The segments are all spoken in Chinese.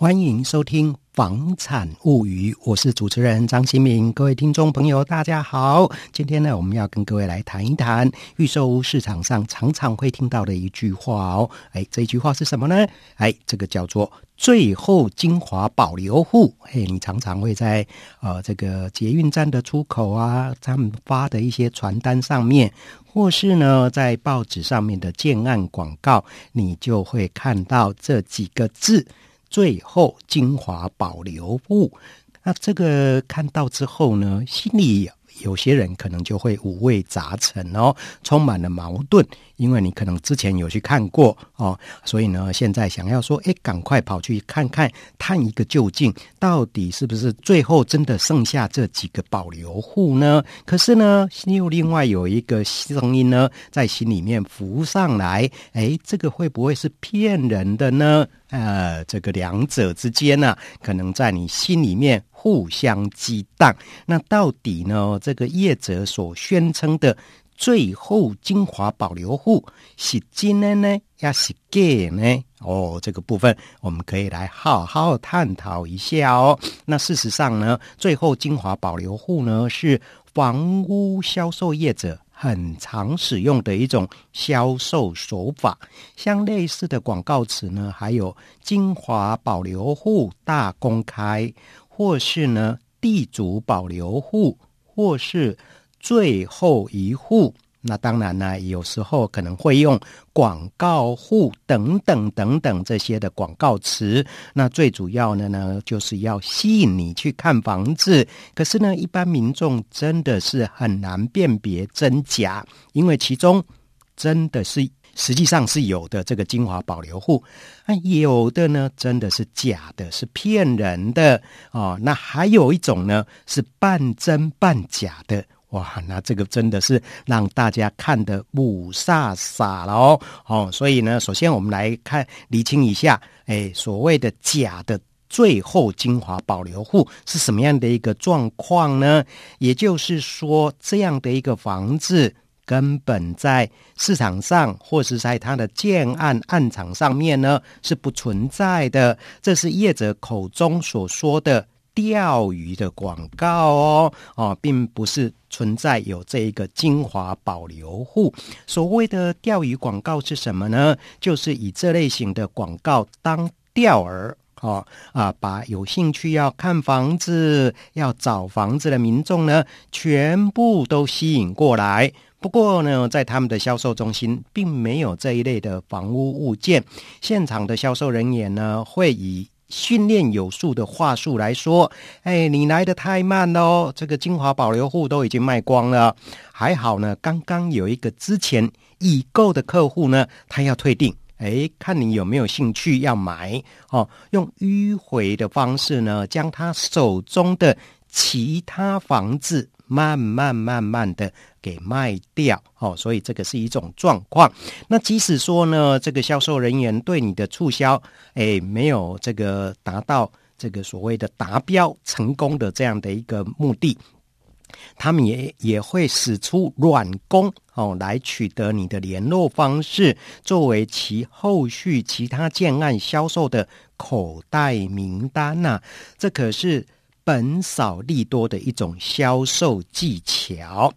欢迎收听《房产物语》，我是主持人张新民。各位听众朋友，大家好。今天呢，我们要跟各位来谈一谈预售屋市场上常常会听到的一句话哦。哎，这句话是什么呢？哎，这个叫做“最后精华保留户”。哎，你常常会在呃这个捷运站的出口啊，他们发的一些传单上面，或是呢在报纸上面的建案广告，你就会看到这几个字。最后精华保留物，那这个看到之后呢，心里有些人可能就会五味杂陈哦，充满了矛盾。因为你可能之前有去看过哦，所以呢，现在想要说，哎，赶快跑去看看，探一个究竟，到底是不是最后真的剩下这几个保留户呢？可是呢，又另外有一个声音呢，在心里面浮上来，哎，这个会不会是骗人的呢？呃，这个两者之间呢、可能在你心里面互相激荡。那到底呢，这个业者所宣称的最后精华保留户是真的呢，还是假呢？哦，这个部分我们可以来好好探讨一下哦。那事实上呢，最后精华保留户呢，是房屋销售业者。很常使用的一种销售手法，像类似的广告词呢，还有“精华保留户大公开”，或是呢“地主保留户”，或是“最后一户”。那当然呢，有时候可能会用广告户等等等等这些的广告词。那最主要的呢，就是要吸引你去看房子。可是呢，一般民众真的是很难辨别真假，因为其中真的是实际上是有的这个精华保留户，那有的呢真的是假的，是骗人的哦。那还有一种呢，是半真半假的。哇，那这个真的是让大家看得雾煞煞了哦哦，所以呢，首先我们来看厘清一下，哎，所谓的假的最后精华保留户是什么样的一个状况呢？也就是说，这样的一个房子根本在市场上或是在它的建案案场上面呢是不存在的，这是业者口中所说的。钓鱼的广告哦哦，并不是存在有这一个精华保留户。所谓的钓鱼广告是什么呢？就是以这类型的广告当钓饵哦啊，把有兴趣要看房子、要找房子的民众呢，全部都吸引过来。不过呢，在他们的销售中心，并没有这一类的房屋物件。现场的销售人员呢，会以训练有素的话术来说，哎，你来的太慢喽！这个精华保留户都已经卖光了。还好呢，刚刚有一个之前已购的客户呢，他要退订，哎，看你有没有兴趣要买哦。用迂回的方式呢，将他手中的其他房子。慢慢慢慢的给卖掉，哦，所以这个是一种状况。那即使说呢，这个销售人员对你的促销，哎，没有这个达到这个所谓的达标成功的这样的一个目的，他们也也会使出软功，哦，来取得你的联络方式，作为其后续其他建案销售的口袋名单呐，这可是。本少利多的一种销售技巧，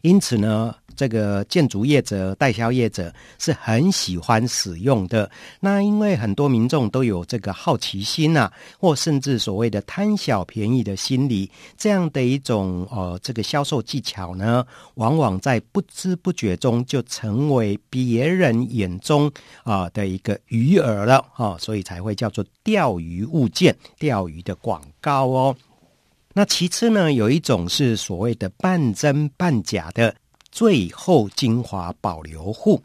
因此呢，这个建筑业者、代销业者是很喜欢使用的。那因为很多民众都有这个好奇心啊，或甚至所谓的贪小便宜的心理，这样的一种呃这个销售技巧呢，往往在不知不觉中就成为别人眼中啊、的一个鱼饵了啊、哦，所以才会叫做钓鱼物件、钓鱼的广告哦。那其次呢，有一种是所谓的半真半假的。最后精华保留户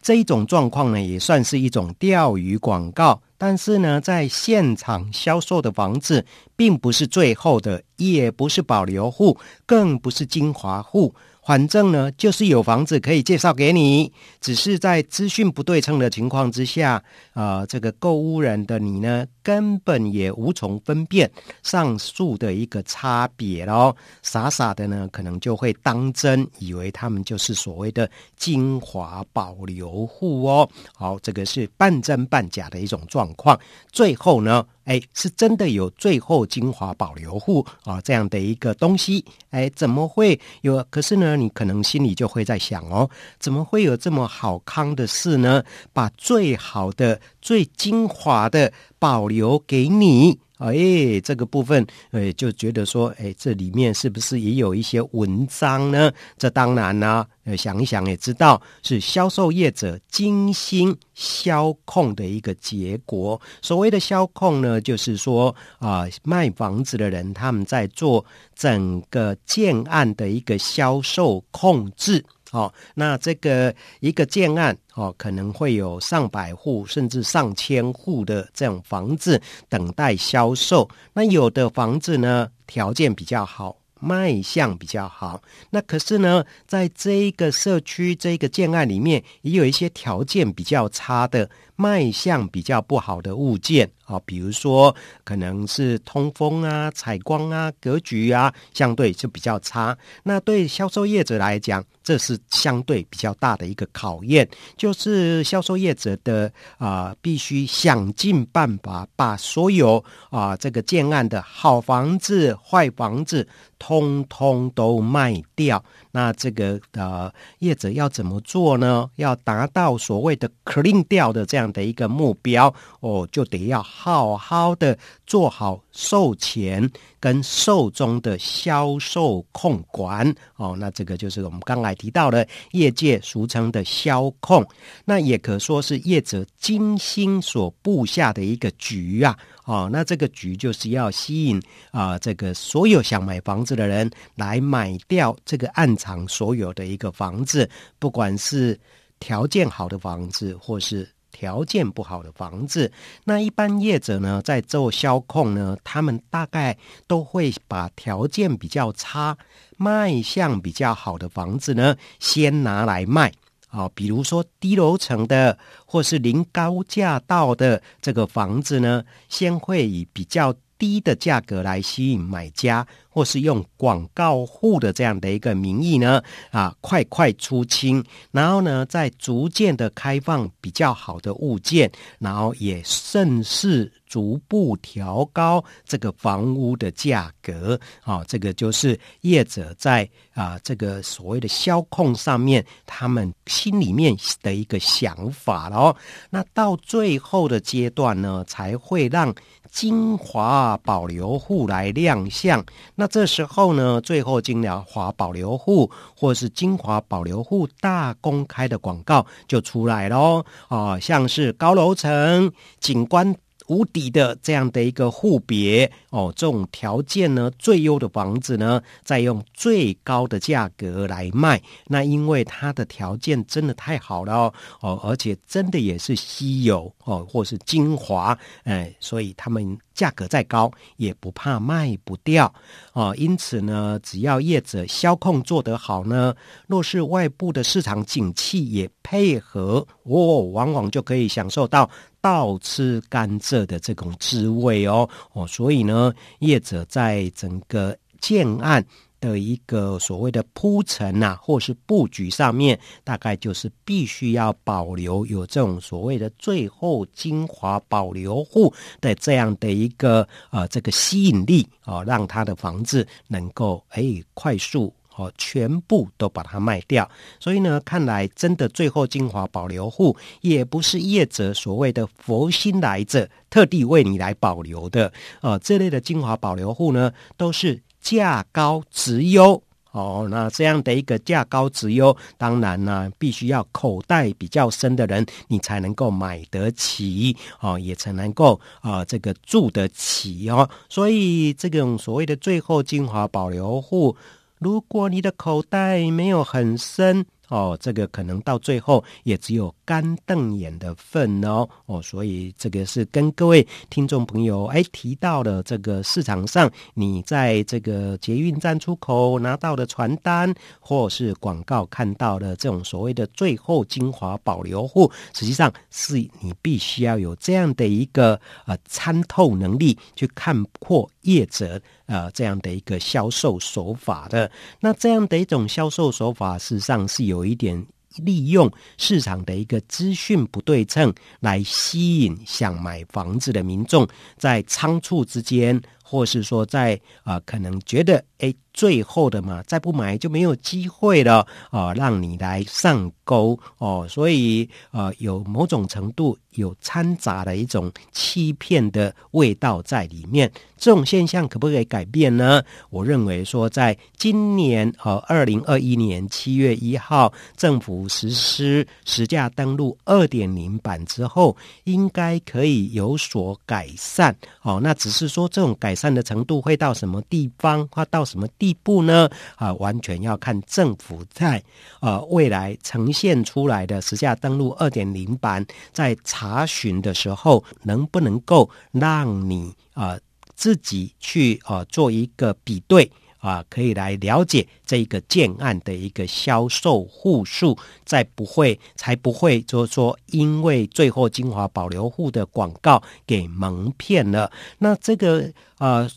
这一种状况呢，也算是一种钓鱼广告。但是呢，在现场销售的房子，并不是最后的，也不是保留户，更不是精华户。反正呢，就是有房子可以介绍给你，只是在资讯不对称的情况之下，啊、呃，这个购物人的你呢，根本也无从分辨上述的一个差别喽。傻傻的呢，可能就会当真，以为他们就是所谓的精华保留户哦。好，这个是半真半假的一种状况。最后呢，哎，是真的有最后精华保留户啊这样的一个东西。哎，怎么会有？可是呢，你可能心里就会在想哦，怎么会有这么好康的事呢？把最好的、最精华的保留给你。哎，这个部分，哎，就觉得说，哎，这里面是不是也有一些文章呢？这当然呢，呃，想一想也知道，是销售业者精心销控的一个结果。所谓的销控呢，就是说啊，卖房子的人他们在做整个建案的一个销售控制。哦，那这个一个建案哦，可能会有上百户甚至上千户的这种房子等待销售。那有的房子呢，条件比较好，卖相比较好。那可是呢，在这一个社区这个建案里面，也有一些条件比较差的。卖相比较不好的物件啊，比如说可能是通风啊、采光啊、格局啊，相对就比较差。那对销售业者来讲，这是相对比较大的一个考验，就是销售业者的啊、必须想尽办法把所有啊、呃、这个建案的好房子、坏房子，通通都卖掉。那这个呃业者要怎么做呢？要达到所谓的 clean 掉的这样的一个目标哦，就得要好好的做好售前跟售中的销售控管哦。那这个就是我们刚才提到的业界俗称的销控，那也可说是业者精心所布下的一个局啊。哦，那这个局就是要吸引啊、这个所有想买房子的人来买掉这个暗场所有的一个房子，不管是条件好的房子，或是条件不好的房子。那一般业者呢，在做销控呢，他们大概都会把条件比较差、卖相比较好的房子呢，先拿来卖。啊，比如说低楼层的，或是临高架道的这个房子呢，先会以比较低的价格来吸引买家。或是用广告户的这样的一个名义呢，啊，快快出清，然后呢，再逐渐的开放比较好的物件，然后也顺势逐步调高这个房屋的价格。啊，这个就是业者在啊这个所谓的销控上面，他们心里面的一个想法咯。那到最后的阶段呢，才会让精华保留户来亮相。那这时候呢，最后精华保留户或是精华保留户大公开的广告就出来喽啊，像是高楼层景观。无敌的这样的一个户别哦，这种条件呢，最优的房子呢，再用最高的价格来卖。那因为它的条件真的太好了哦，哦，而且真的也是稀有哦，或是精华，哎，所以他们价格再高也不怕卖不掉哦。因此呢，只要业者销控做得好呢，若是外部的市场景气也配合，哦，往往就可以享受到。倒吃甘蔗的这种滋味哦哦，所以呢，业者在整个建案的一个所谓的铺陈啊，或是布局上面，大概就是必须要保留有这种所谓的最后精华保留户的这样的一个呃这个吸引力啊、哦，让他的房子能够哎快速。哦，全部都把它卖掉，所以呢，看来真的最后精华保留户也不是业者所谓的佛心来着，特地为你来保留的。呃，这类的精华保留户呢，都是价高质优。哦，那这样的一个价高质优，当然呢，必须要口袋比较深的人，你才能够买得起哦，也才能够啊、这个住得起哦。所以这种所谓的最后精华保留户。如果你的口袋没有很深哦，这个可能到最后也只有干瞪眼的份哦哦，所以这个是跟各位听众朋友哎提到的这个市场上，你在这个捷运站出口拿到的传单或是广告看到的这种所谓的最后精华保留户，实际上是你必须要有这样的一个呃参透能力，去看破业者呃这样的一个销售手法的。那这样的一种销售手法，事实上是有一点。利用市场的一个资讯不对称，来吸引想买房子的民众，在仓促之间，或是说在啊、呃，可能觉得哎。诶最后的嘛，再不买就没有机会了啊、让你来上钩哦，所以呃，有某种程度有掺杂的一种欺骗的味道在里面。这种现象可不可以改变呢？我认为说，在今年和二零二一年七月一号政府实施实价登录二点零版之后，应该可以有所改善哦。那只是说，这种改善的程度会到什么地方，或到什么地？步呢？啊，完全要看政府在啊未来呈现出来的时下登录二点零版，在查询的时候，能不能够让你啊、自己去啊、做一个比对啊、可以来了解这一个建案的一个销售户数，再不会才不会就是说因为最后精华保留户的广告给蒙骗了。那这个呃。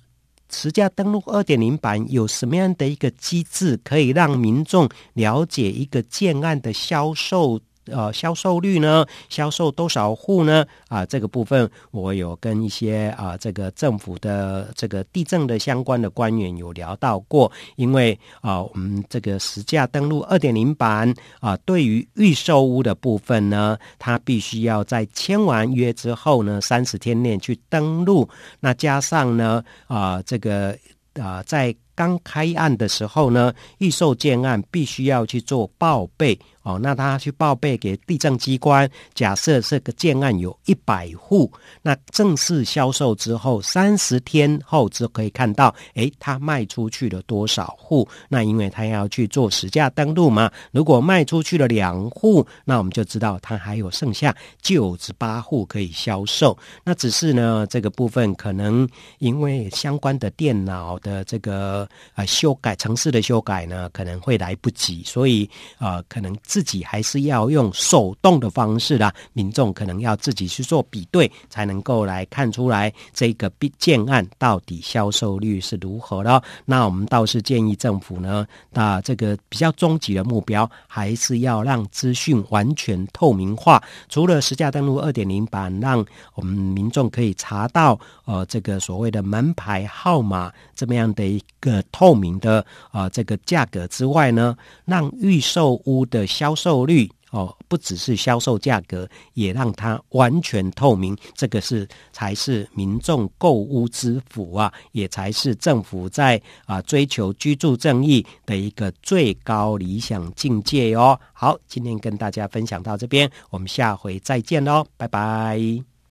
持价登录二点零版有什么样的一个机制，可以让民众了解一个建案的销售？呃，销售率呢？销售多少户呢？啊，这个部分我有跟一些啊，这个政府的这个地政的相关的官员有聊到过。因为啊，我们这个实价登录二点零版啊，对于预售屋的部分呢，它必须要在签完约之后呢，三十天内去登录。那加上呢，啊，这个啊，在刚开案的时候呢，预售建案必须要去做报备。哦，那他去报备给地政机关。假设这个建案有一百户，那正式销售之后，三十天后就可以看到，诶，他卖出去了多少户？那因为他要去做实价登录嘛。如果卖出去了两户，那我们就知道他还有剩下九十八户可以销售。那只是呢，这个部分可能因为相关的电脑的这个呃修改、城市的修改呢，可能会来不及，所以呃，可能自己还是要用手动的方式啦，民众可能要自己去做比对，才能够来看出来这个建案到底销售率是如何的。那我们倒是建议政府呢，那这个比较终极的目标，还是要让资讯完全透明化。除了实价登录二点零版，让我们民众可以查到呃这个所谓的门牌号码这么样的一个透明的啊、这个价格之外呢，让预售屋的销售率哦，不只是销售价格，也让它完全透明。这个是才是民众购屋之福啊，也才是政府在啊追求居住正义的一个最高理想境界哦。好，今天跟大家分享到这边，我们下回再见喽，拜拜。